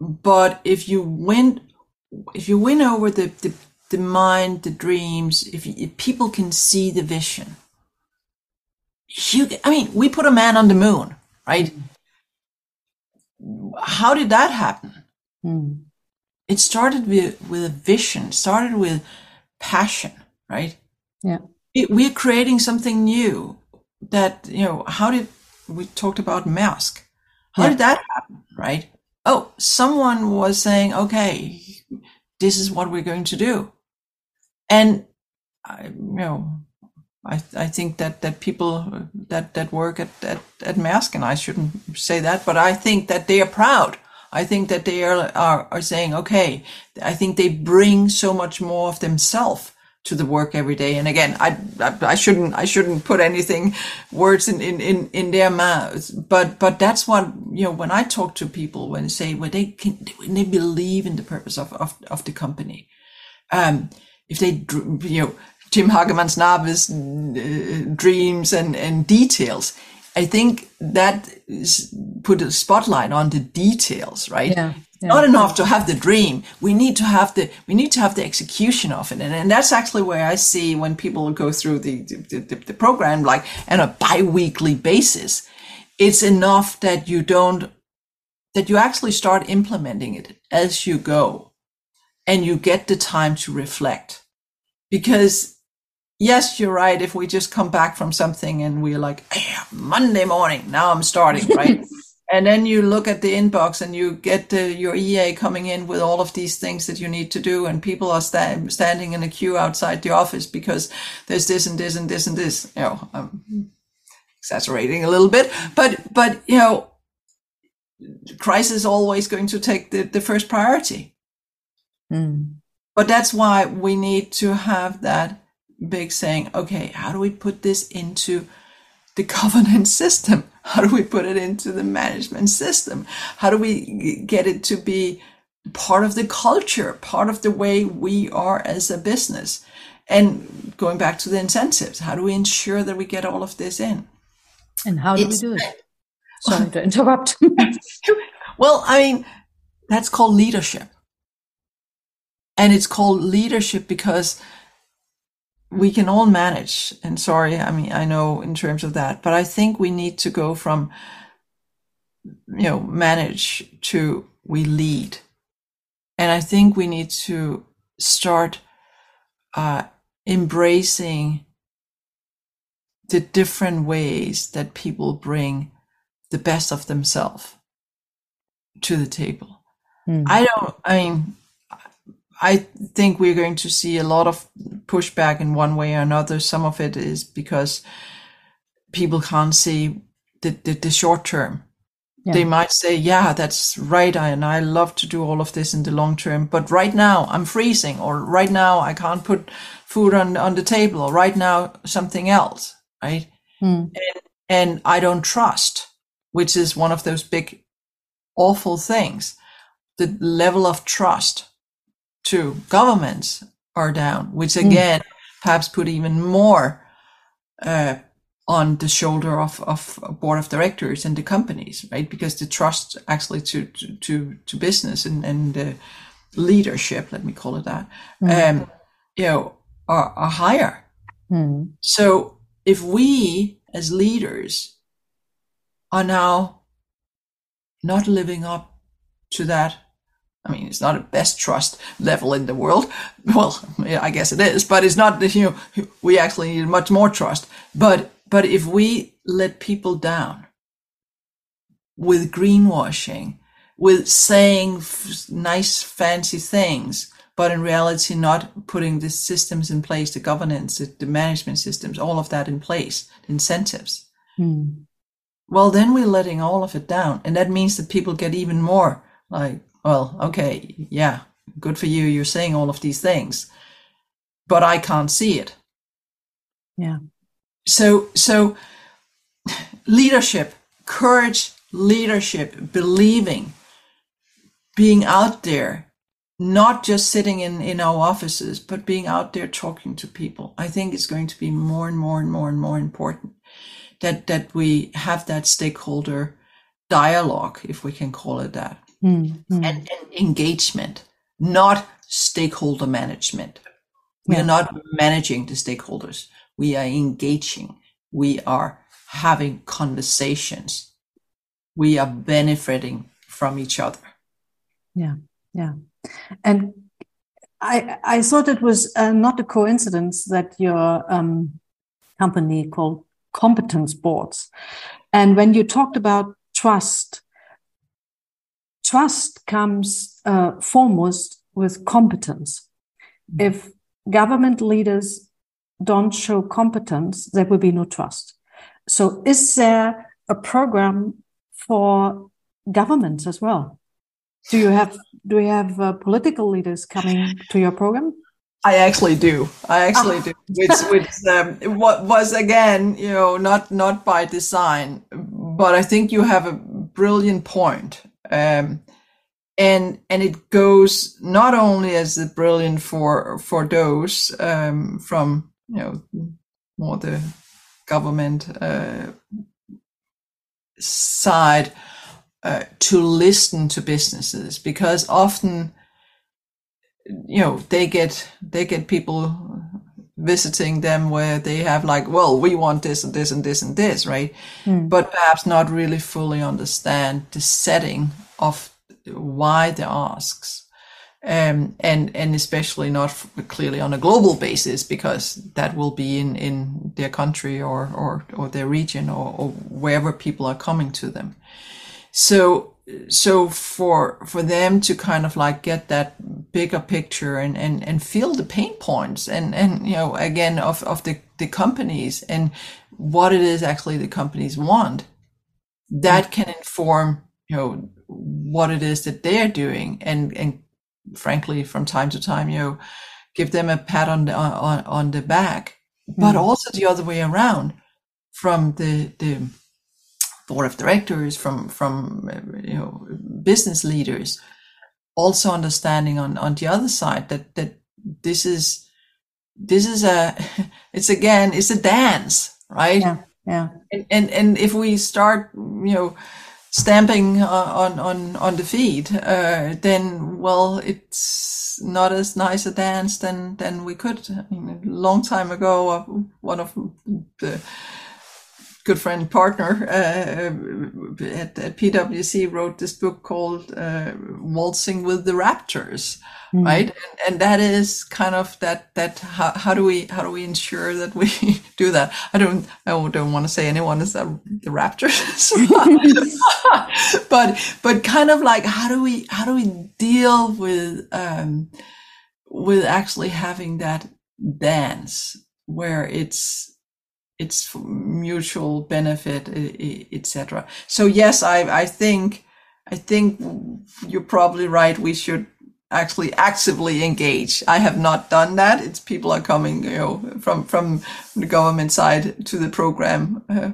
Speaker 1: But if you win, if you win over the the, the mind, the dreams, if, if people can see the vision, you. I mean, we put a man on the moon, right? How did that happen? Mm. It started with, with a vision, started with passion, right?
Speaker 3: Yeah.
Speaker 1: It, we're creating something new that, you know, how did we talked about Maersk? How yeah. did that happen, right? Oh, someone was saying, okay, this is what we're going to do. And, I, you know, I, I think that, that people that, that work at, at, at Maersk, and I shouldn't say that, but I think that they are proud. I think that they are, are, are saying, okay, I think they bring so much more of themselves to the work every day. And again, I, I, I, shouldn't, I shouldn't put anything words in, in, in, in their mouths, but, but that's what, you know, when I talk to people, when they say, when they can, when they believe in the purpose of, of, of the company, um, if they, you know, Jim Hagemann Snabe's uh, dreams and, and details. I think that put a spotlight on the details, right?
Speaker 3: Yeah, yeah.
Speaker 1: Not enough to have the dream. We need to have the we need to have the execution of it, and, and that's actually where I see when people go through the the, the, the program like on a biweekly basis. It's enough that you don't that you actually start implementing it as you go, and you get the time to reflect, because yes, you're right. If we just come back from something and we're like, hey, Monday morning, now I'm starting, [laughs] right? and then you look at the inbox and you get the, your EA coming in with all of these things that you need to do, and people are sta- standing in a queue outside the office because there's this and this and this and this. You know, I'm exaggerating a little bit, but but you know, crisis is always going to take the, the first priority.
Speaker 3: Mm.
Speaker 1: But that's why we need to have that big saying, okay, how do we put this into the [laughs] governance system? How do we put it into the management system? How do we get it to be part of the culture, part of the way we are as a business? And going back to the incentives, how do we ensure that we get all of this in?
Speaker 3: And how do it's, we do it? Sorry to interrupt. [laughs] [laughs]
Speaker 1: well, I mean, that's called leadership. And it's called leadership because we can all manage. And sorry, I mean, I know in terms of that, but I think we need to go from, you know, manage to we lead. And I think we need to start uh, embracing the different ways that people bring the best of themselves to the table. Mm. I don't, I mean, I think we're going to see a lot of pushback in one way or another. Some of it is because people can't see the, the, the short term. Yeah. They might say, yeah, that's right. I, and I love to do all of this in the long term. But right now I'm freezing or right now I can't put food on, on the table or right now something else. Right. Mm. And, and I don't trust, which is one of those big awful things. The level of trust to governments are down, which hmm. again mm. perhaps put even more uh, on the shoulder of, of board of directors and the companies, right? Because the trust actually to to to business and and uh, leadership, let me call it that, mm. um, you know, are, are higher. Mm. So if we as leaders are now not living up to that I mean, it's not a best trust level in the world. [laughs] Well, I guess it is, but it's not, that you know, we actually need much more trust. But, but if we let people down with greenwashing, with saying f- nice, fancy things, but in reality, not putting the systems in place, the governance, the management systems, all of that in place, incentives. Hmm. Well, then we're letting all of it down. And that means that people get even more like, well, okay, yeah, good for you. You're saying all of these things, but I can't see it.
Speaker 3: Yeah.
Speaker 1: So, so leadership, courage, leadership, believing, being out there, not just sitting in, in our offices, but being out there talking to people. I think it's going to be more and more and more and more important that, that we have that stakeholder dialogue, if we can call it that mm, mm. And, and, engagement, not stakeholder management. We yeah. are not managing the stakeholders. We are engaging. We are having conversations. We are benefiting from each other.
Speaker 3: Yeah, yeah. And I, I thought it was uh, not a coincidence that your um, company called Competent Boards. And when you talked about trust, trust comes uh, foremost with competence. If government leaders don't show competence, there will be no trust. So, is there a program for governments as well? Do you have do you have uh, political leaders coming to your program?
Speaker 1: I actually do. I actually ah. do. Which, which um, what was again, you know, not not by design, but I think you have a brilliant point. Um, and and it goes not only as a brilliant for for those um, from you know more the government uh, side uh, to listen to businesses because often you know they get they get people visiting them where they have like well we want this and this and this and this right? Mm. but perhaps not really fully understand the setting of why the asks. Um, and and especially not clearly on a global basis because that will be in in their country or or or their region or, or wherever people are coming to them. So so for for them to kind of like get that bigger picture and and and feel the pain points and and you know again of of the the companies and what it is actually the companies want that can inform you know what it is that they're doing and and frankly from time to time you know give them a pat on the on, on the back but mm. also the other way around from the the board of directors, from from you know business leaders, also understanding on on the other side that that this is this is a [laughs] it's again it's a dance, right?
Speaker 3: Yeah, yeah.
Speaker 1: And and, and if we start you know stamping on on on the feet, uh, then well, it's not as nice a dance than than we could. I mean, a long time ago, uh, one of the good friend partner uh, at, at, PwC wrote this book called uh, Waltzing with the Raptors, mm. right? And, and, that is kind of that that how, how do we how do we ensure that we [laughs] do that? I don't I don't want to say anyone is the, the Raptors, [laughs] but but kind of like how do we how do we deal with um, with actually having that dance where it's it's mutual benefit, etc. So yes, I I think I think you're probably right. We should actually actively engage. I have not done that. It's people are coming, you know, from from the government side to the program uh,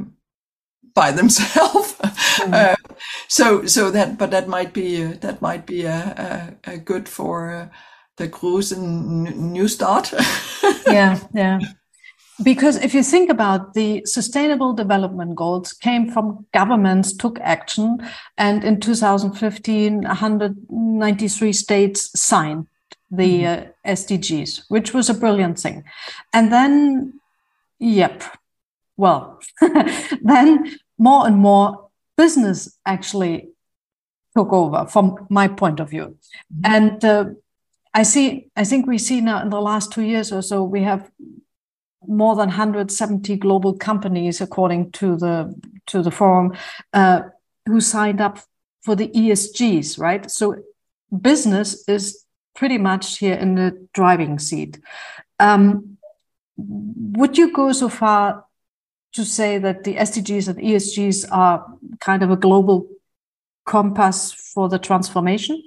Speaker 1: by themselves. [laughs] Mm. Uh, so so that but that might be uh, that might be a, a, a good for uh, the cruise and new start. [laughs]
Speaker 3: yeah, yeah because if you think about the sustainable development goals came from governments took action and in 2015 193 states signed the mm-hmm. uh, sdgs which was a brilliant thing and then yep well [laughs] then more and more business actually took over from my point of view mm-hmm. and uh, i see i think we see now in the last two years or so we have more than 170 global companies, according to the to the forum, uh, who signed up for the ESGs. Right, so business is pretty much here in the driving seat. Um, would you go so far to say that the SDGs and ESGs are kind of a global compass for the transformation?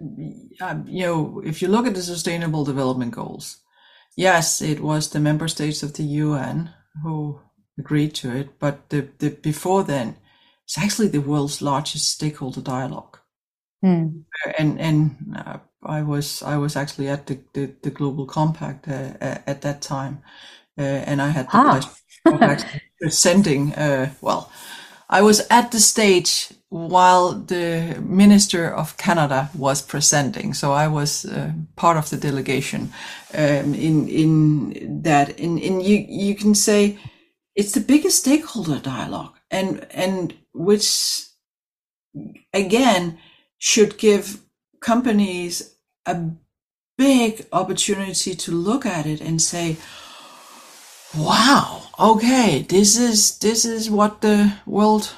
Speaker 1: Um, you know, if you look at the Sustainable Development Goals, Yes, it was the member states of the UN who agreed to it, but the, the before then, it's actually the world's largest stakeholder dialogue. Mm. And and uh, I was I was actually at the the, the Global Compact uh, at that time, uh, and I had the ah. pleasure of [laughs] presenting. Uh, well, I was at the stage while the Minister of Canada was presenting. So I was uh, part of the delegation um, in in that. In in you you can say it's the biggest stakeholder dialogue, and and which again should give companies a big opportunity to look at it and say wow. Okay. This is this is what the world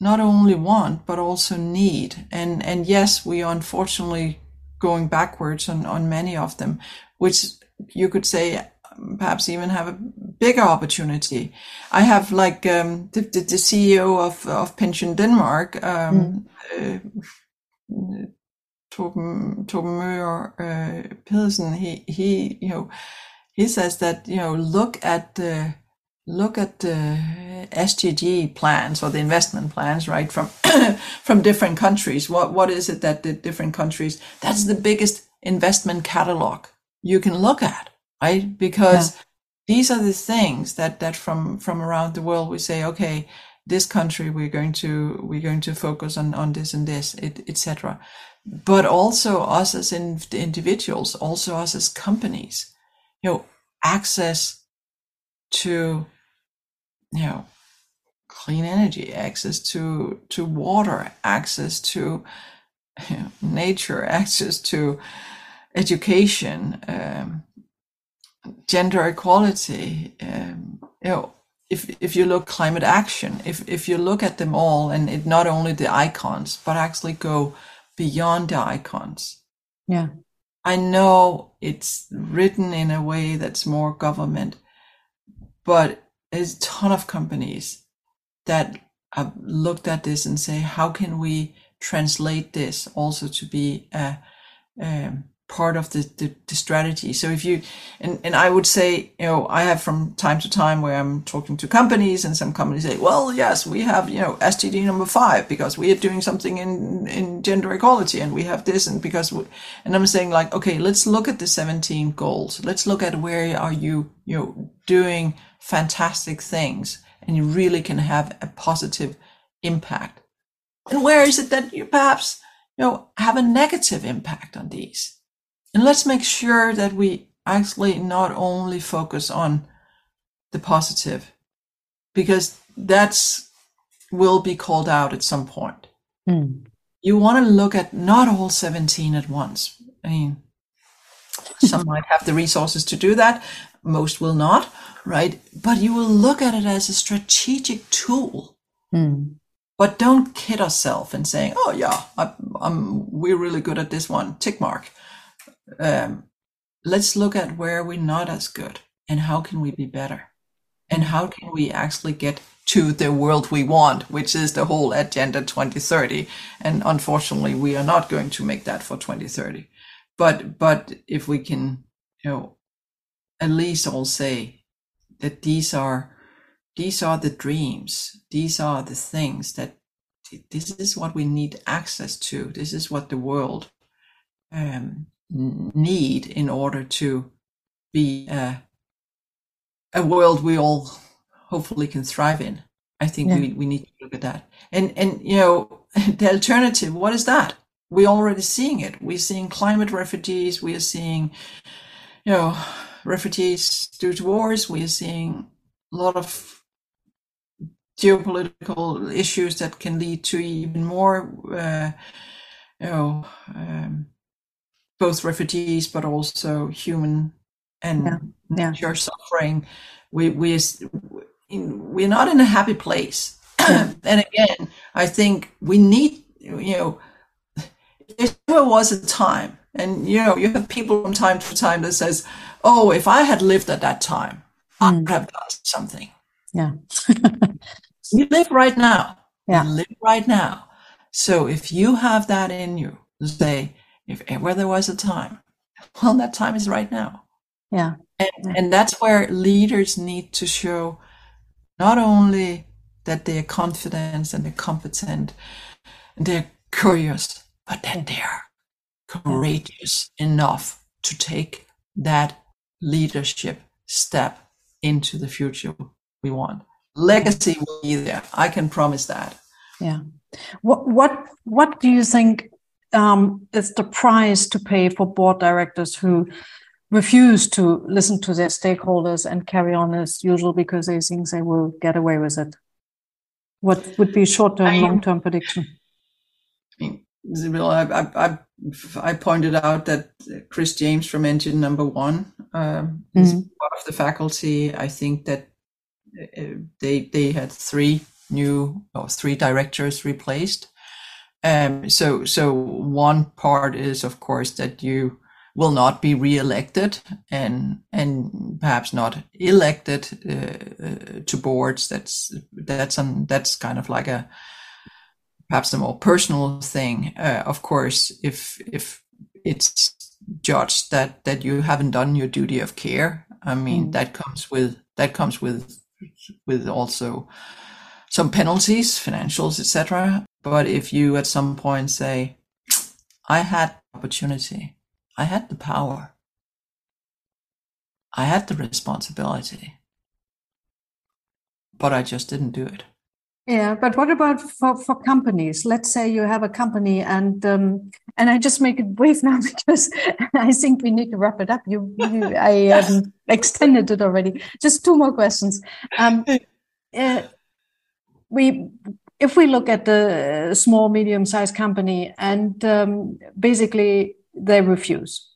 Speaker 1: not only want but also need. And and yes we are unfortunately going backwards on on many of them which you could say perhaps even have a bigger opportunity. I have like um, the, the, the, ceo of of PensionDanmark um, mm. uh, Torben, Torben Møger, uh, Pedersen, he, he, you know, he says that, you know, look at the, look at the SDG plans or the investment plans, right, from [coughs] from different countries. What what is it that the different countries? That's the biggest investment catalog you can look at, right? Because yeah. these are the things that that from from around the world we say, okay, this country we're going to we're going to focus on on this and this, etc. But also us as in, individuals, also us as companies, you know, access to you know clean energy access to to water access to you know, nature [laughs] access to education um, gender equality um, you know if if you look climate action if if you look at them all and it not only the icons but actually go beyond the icons.
Speaker 3: Yeah
Speaker 1: i know it's written in a way that's more government but there's a ton of companies that have looked at this and say, how can we translate this also to be a, um, part of the, the, the, strategy. So if you, and, and I would say, you know, I have from time to time where I'm talking to companies and some companies say, well, yes, we have, you know, SDG number five because we are doing something in, in gender equality and we have this and because, we, and I'm saying like, okay, let's look at the 17 goals. Let's look at where are you, you know, doing fantastic things and you really can have a positive impact. And where is it that you perhaps, you know, have a negative impact on these? And let's make sure that we actually not only focus on the positive, because that's will be called out at some point.
Speaker 3: Mm.
Speaker 1: You want to look at not all 17 at once. I mean, some might have the resources to do that, most will not, right? But you will look at it as a strategic tool.
Speaker 3: Mm.
Speaker 1: But don't kid ourselves and saying, "Oh yeah, I, am we're really good at this one." Tick mark. Um, let's look at where we're not as good and how can we be better, and how can we actually get to the world we want, which is the whole agenda 2030. And unfortunately, we are not going to make that for 2030. But but if we can, you know, at least all say that these are these are the dreams, these are the things that this is what we need access to. This is what the world um, need in order to be a, a world we all hopefully can thrive in. I think yeah. we, we need to look at that. And and you know [laughs] the alternative, what is that? We're already seeing it. We're seeing climate refugees. We are seeing, you know, refugees due to wars. We are seeing a lot of geopolitical issues that can lead to even more, uh, you know, um, both refugees but also human and yeah. Yeah. nature suffering. We we we're not in a happy place. [clears throat] and again, I think we need you know there was a time, and you know, you have people from time to time that says, "Oh, if I had lived at that time, mm. I would have done something."
Speaker 3: Yeah, [laughs]
Speaker 1: we live right now.
Speaker 3: Yeah,
Speaker 1: we live right now. So if you have that in you, say, if eh, ever there was a time, well, that time is right now.
Speaker 3: Yeah,
Speaker 1: and,
Speaker 3: yeah.
Speaker 1: and that's where leaders need to show not only that they are confident and they're competent and they're curious, but that they're courageous enough to take that leadership step into the future we want. Legacy will be there. I can promise that.
Speaker 3: Yeah. What what what do you think um, is the price to pay for board directors who refuse to listen to their stakeholders and carry on as usual because they think they will get away with it? What would be short term, long term prediction?
Speaker 1: I mean, I, I, I, pointed out that Chris James from Engine Number One um, mm-hmm. is part of the faculty. I think that uh, they they had three new or three directors replaced. Um, so so one part is of course that you will not be re-elected and and perhaps not elected uh, uh, to boards. That's that's um, that's kind of like a perhaps a more personal thing. Uh, of course, if if it's judged that that you haven't done your duty of care, I mean mm. that comes with that comes with with also some penalties, financials, etc. But if you at some point say, "I had opportunity, I had the power, I had the responsibility, but I just didn't do it,"
Speaker 3: Yeah, but what about for, for companies? Let's say you have a company, and um, and I just make it [laughs] brief now because I think we need to wrap it up. You, you I um, [laughs] extended it already. Just two more questions. Um, [laughs] uh, we, if we look at the small, medium-sized company, and um, basically they refuse,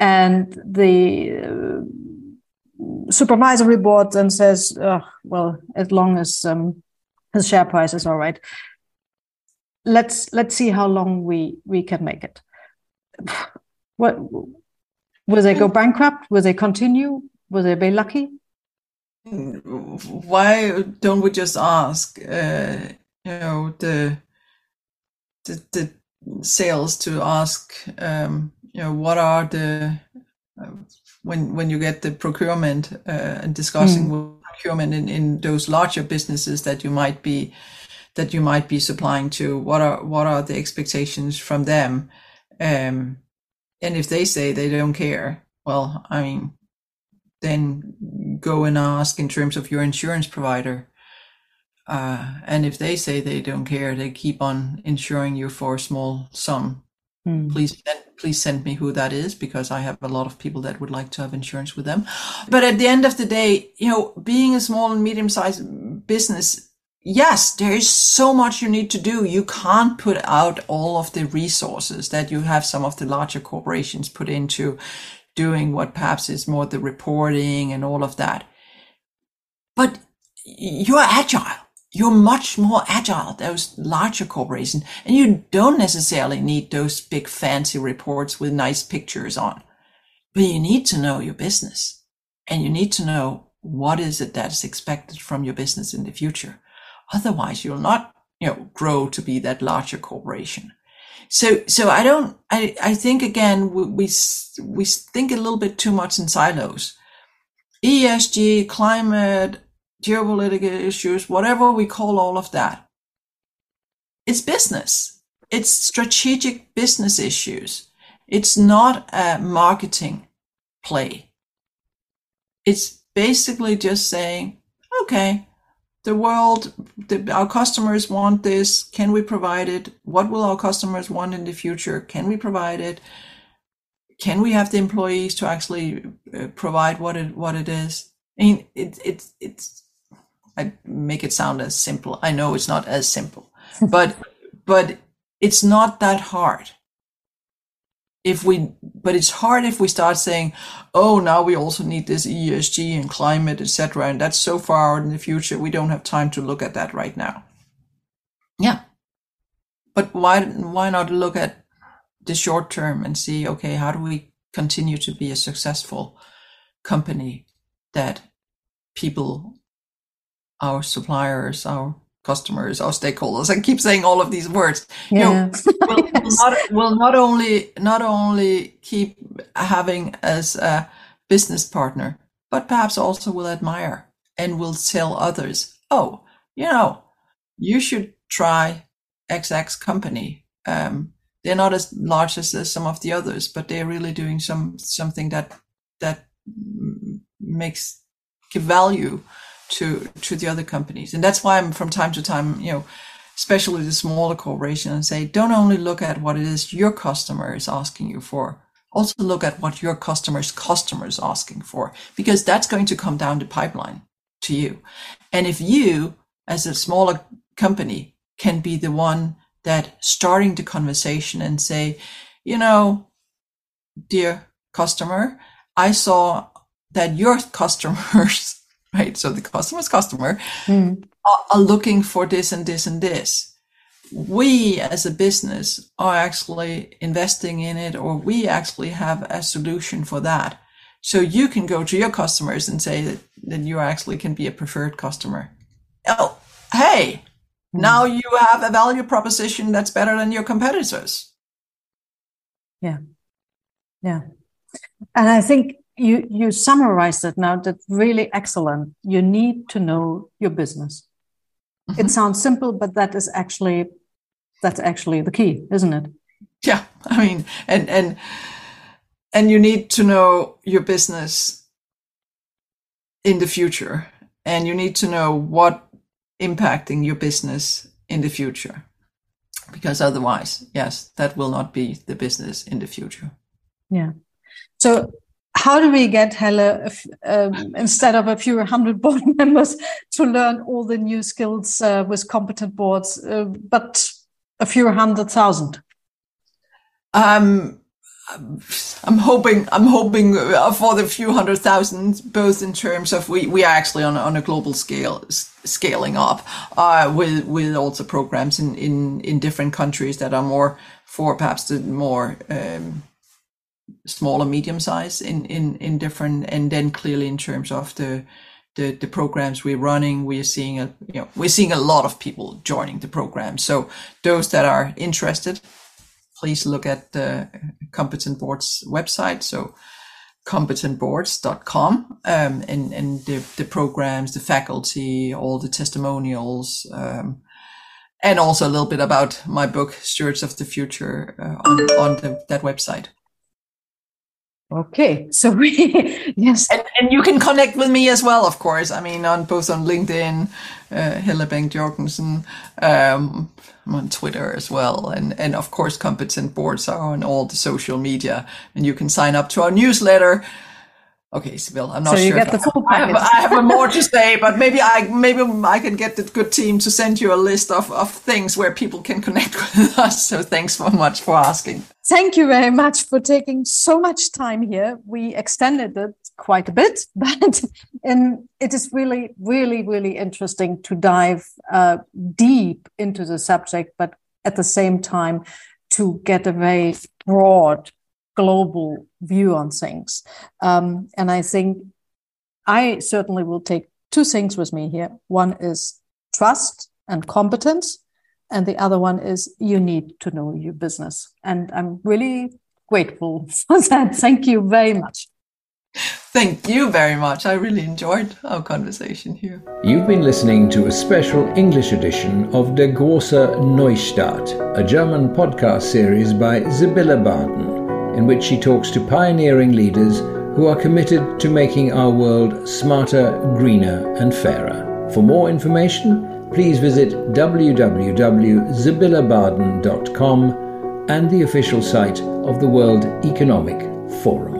Speaker 3: and the uh, supervisory board then says, oh, well, as long as um, the share price is all right. Let's let's see how long we we can make it. [sighs] What will they go bankrupt? Will they continue? Will they be lucky?
Speaker 1: Why don't we just ask? Uh, you know the the, the sales to ask. Um, you know what are the uh, when when you get the procurement uh, and discussing mm procurement in, in those larger businesses that you might be that you might be supplying to what are what are the expectations from them um, and if they say they don't care well i mean then go and ask in terms of your insurance provider uh, and if they say they don't care they keep on insuring you for a small sum mm. please please send me who that is because I have a lot of people that would like to have insurance with them. But at the end of the day, you know, being a small and medium sized business, yes, there is so much you need to do. You can't put out all of the resources that you have some of the larger corporations put into doing what perhaps is more the reporting and all of that. But you're agile. You're much more agile, those larger corporations, and you don't necessarily need those big fancy reports with nice pictures on. But you need to know your business and you need to know what is it that is expected from your business in the future. Otherwise, you'll not, you know, grow to be that larger corporation. So, so I don't, I, I think again, we, we, we think a little bit too much in silos. ESG, climate, geopolitical issues, whatever we call all of that. It's business. It's strategic business issues. It's not a marketing play. It's basically just saying, okay, the world, the, our customers want this. Can we provide it? What will our customers want in the future? Can we provide it? Can we have the employees to actually uh, provide what it what it is? I mean, it, it, it's I make it sound as simple. I know it's not as simple, but but it's not that hard. If we but it's hard if we start saying oh now we also need this esg and climate etc and that's so far out in the future we don't have time to look at that right now. Yeah. But why why not look at the short term and see okay how do we continue to be a successful company that people our suppliers our customers, our stakeholders. I keep saying all of these words. Yeah. You know, [laughs] will, not, will not only not only keep having as a business partner, but perhaps also will admire and will tell others, oh, you know, you should try XX company. Um, they're not as large as, as some of the others, but they're really doing some something that that makes give value to to the other companies. And that's why i'm from time to time you know especially the smaller corporation and say don't only look at what it is your customer is asking you for. Also look at what your customer's customer is asking for because that's going to come down the pipeline to you. And if you as a smaller company can be the one that starting the conversation and say you know dear customer i saw that your [laughs] customers [laughs] right? So the customer's customer mm. are, are looking for this and this and this. We as a business are actually investing in it, or we actually have a solution for that. So you can go to your customers and say that, that you actually can be a preferred customer. Oh, hey, mm. now you have a value proposition that's better than your competitors.
Speaker 3: Yeah. Yeah. And I think you you summarized it now that really excellent. You need to know your business. Mm-hmm. it sounds simple but that is actually that's actually the key isn't it?
Speaker 1: Yeah i mean and and and you need to know your business in the future and you need to know what impacting your business in the future because otherwise yes that will not be the business in the future.
Speaker 3: Yeah. So how do we get Helle, um, instead of a few hundred [laughs] board members, to learn all the new skills uh, with competent boards, uh, but a few hundred thousand?
Speaker 1: Um, I'm hoping I'm hoping for the few hundred thousand, both in terms of we, we are actually on on a global scale scaling up uh, with with also programs in, in in different countries that are more for perhaps the more um, small and medium size in in in different and then clearly in terms of the the, the programs we're running we're seeing a you know we're seeing a lot of people joining the program. So those that are interested please look at the competent boards website. So competentboards.com um, and and the, the programs the faculty all the testimonials um, and also a little bit about my book stewards of the future uh, on, on the, that website
Speaker 3: Okay, so [laughs] we yes,
Speaker 1: and, and you can connect with me as well, of course. I mean, on both on LinkedIn, uh, Helle Bank Jorgensen, um, I'm on Twitter as well, and and of course, competent boards are on all the social media, and you can sign up to our newsletter Okay, Sibyl, I'm not
Speaker 3: so you
Speaker 1: sure.
Speaker 3: get the full
Speaker 1: I have, I have more to say, but maybe I maybe I can get the good team to send you a list of, of things where people can connect [laughs] with us. So thanks so much for asking.
Speaker 3: Thank you very much for taking so much time here. We extended it quite a bit, [laughs] but and it is really, really, really interesting to dive uh, deep into the subject, but at the same time to get a very broad global view on things. Um, and I think I certainly will take two things with me here. One is trust and competence. And the other one is you need to know your business. And I'm really grateful [laughs] for that. Thank you very much.
Speaker 1: Thank you very much. I really enjoyed our conversation here.
Speaker 2: You've been listening to a special English edition of Der große Neustart, a German podcast series by Sibylle Barden, in which she talks to pioneering leaders who are committed to making our world smarter, greener, and fairer. For more information, please visit www.sibyllebarden.com and the official site of the World Economic Forum.